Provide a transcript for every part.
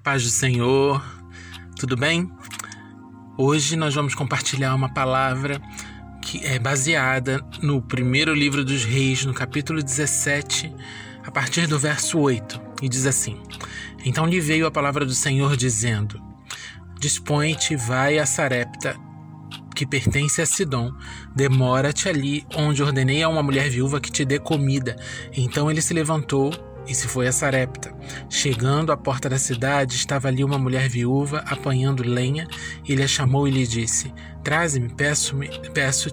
Paz do Senhor, tudo bem? Hoje nós vamos compartilhar uma palavra que é baseada no primeiro livro dos Reis, no capítulo 17, a partir do verso 8, e diz assim: Então lhe veio a palavra do Senhor dizendo: Dispõe-te, vai a Sarepta, que pertence a Sidom, demora-te ali, onde ordenei a uma mulher viúva que te dê comida. Então ele se levantou e se foi a Sarepta. Chegando à porta da cidade, estava ali uma mulher viúva apanhando lenha. Ele a chamou e lhe disse: Traze-me, peço-te peço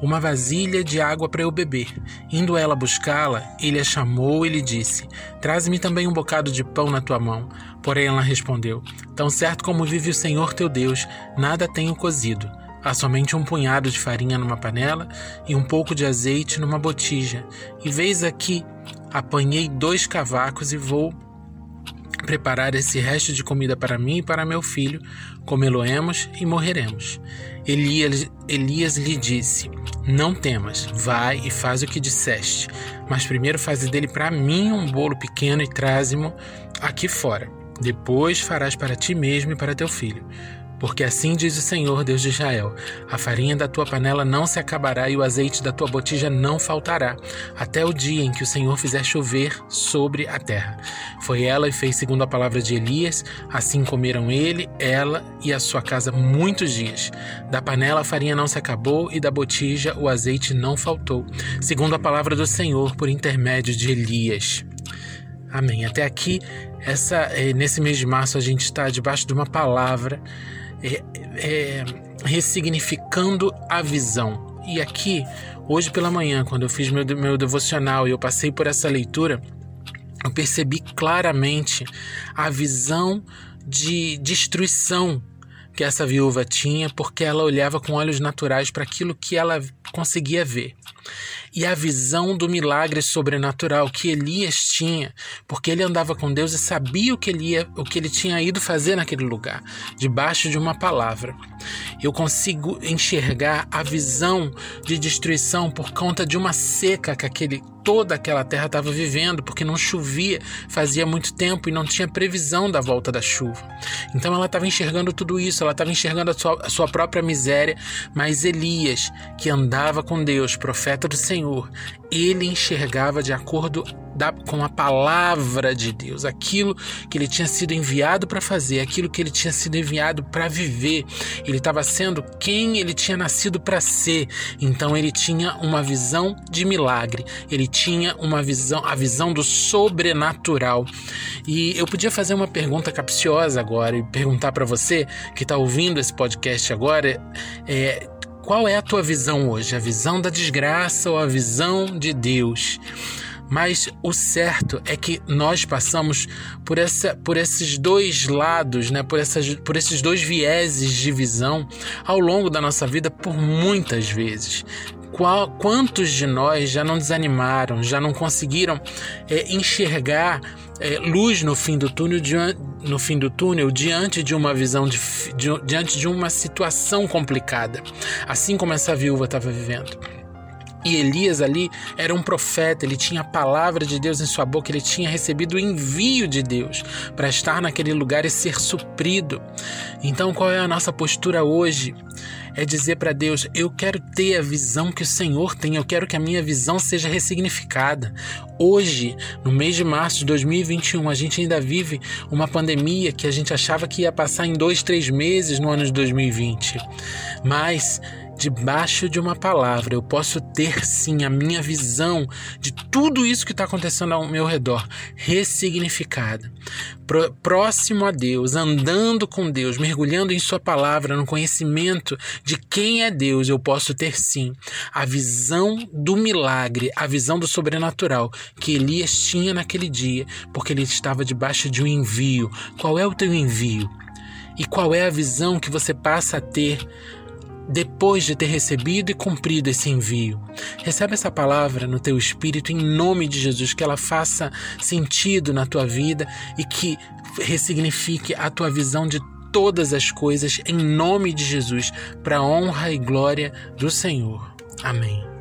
uma vasilha de água para eu beber. Indo ela buscá-la, ele a chamou e lhe disse: Traze-me também um bocado de pão na tua mão. Porém ela respondeu: Tão certo como vive o Senhor teu Deus, nada tenho cozido. Há somente um punhado de farinha numa panela e um pouco de azeite numa botija. E veis aqui Apanhei dois cavacos e vou preparar esse resto de comida para mim e para meu filho, comê-lo-emos e morreremos. Elias, Elias lhe disse: Não temas, vai e faz o que disseste, mas primeiro faze dele para mim um bolo pequeno e traze-mo aqui fora. Depois farás para ti mesmo e para teu filho. Porque assim diz o Senhor, Deus de Israel: a farinha da tua panela não se acabará e o azeite da tua botija não faltará, até o dia em que o Senhor fizer chover sobre a terra. Foi ela e fez segundo a palavra de Elias, assim comeram ele, ela e a sua casa muitos dias. Da panela a farinha não se acabou e da botija o azeite não faltou, segundo a palavra do Senhor por intermédio de Elias. Amém. Até aqui, essa, eh, nesse mês de março, a gente está debaixo de uma palavra é, ressignificando a visão. E aqui, hoje pela manhã, quando eu fiz meu, meu devocional e eu passei por essa leitura, eu percebi claramente a visão de destruição que essa viúva tinha, porque ela olhava com olhos naturais para aquilo que ela conseguia ver e a visão do milagre sobrenatural que Elias tinha, porque ele andava com Deus e sabia o que ele, ia, o que ele tinha ido fazer naquele lugar, debaixo de uma palavra. Eu consigo enxergar a visão de destruição por conta de uma seca que aquele toda aquela terra estava vivendo, porque não chovia fazia muito tempo e não tinha previsão da volta da chuva. Então ela estava enxergando tudo isso, ela estava enxergando a sua, a sua própria miséria, mas Elias, que andava com Deus, profeta do Senhor, ele enxergava de acordo da, com a palavra de Deus, aquilo que ele tinha sido enviado para fazer, aquilo que ele tinha sido enviado para viver. Ele estava sendo quem ele tinha nascido para ser. Então ele tinha uma visão de milagre, ele tinha uma visão, a visão do sobrenatural. E eu podia fazer uma pergunta capciosa agora e perguntar para você que está ouvindo esse podcast agora, é, qual é a tua visão hoje? A visão da desgraça ou a visão de Deus? Mas o certo é que nós passamos por, essa, por esses dois lados, né? por, essas, por esses dois vieses de visão ao longo da nossa vida por muitas vezes. Qual, quantos de nós já não desanimaram, já não conseguiram é, enxergar é, luz no fim do túnel, no fim do túnel diante de uma visão de, de, diante de uma situação complicada, assim como essa viúva estava vivendo. E Elias ali era um profeta, ele tinha a palavra de Deus em sua boca, ele tinha recebido o envio de Deus para estar naquele lugar e ser suprido. Então, qual é a nossa postura hoje? É dizer para Deus: eu quero ter a visão que o Senhor tem, eu quero que a minha visão seja ressignificada. Hoje, no mês de março de 2021, a gente ainda vive uma pandemia que a gente achava que ia passar em dois, três meses no ano de 2020. Mas debaixo de uma palavra, eu posso ter sim a minha visão de tudo isso que está acontecendo ao meu redor ressignificada. Próximo a Deus, andando com Deus, mergulhando em Sua palavra, no conhecimento de quem é Deus, eu posso ter sim a visão do milagre, a visão do sobrenatural que Elias tinha naquele dia, porque ele estava debaixo de um envio. Qual é o teu envio? E qual é a visão que você passa a ter depois de ter recebido e cumprido esse envio. Recebe essa palavra no teu espírito em nome de Jesus, que ela faça sentido na tua vida e que ressignifique a tua visão de todas as coisas em nome de Jesus, para honra e glória do Senhor. Amém.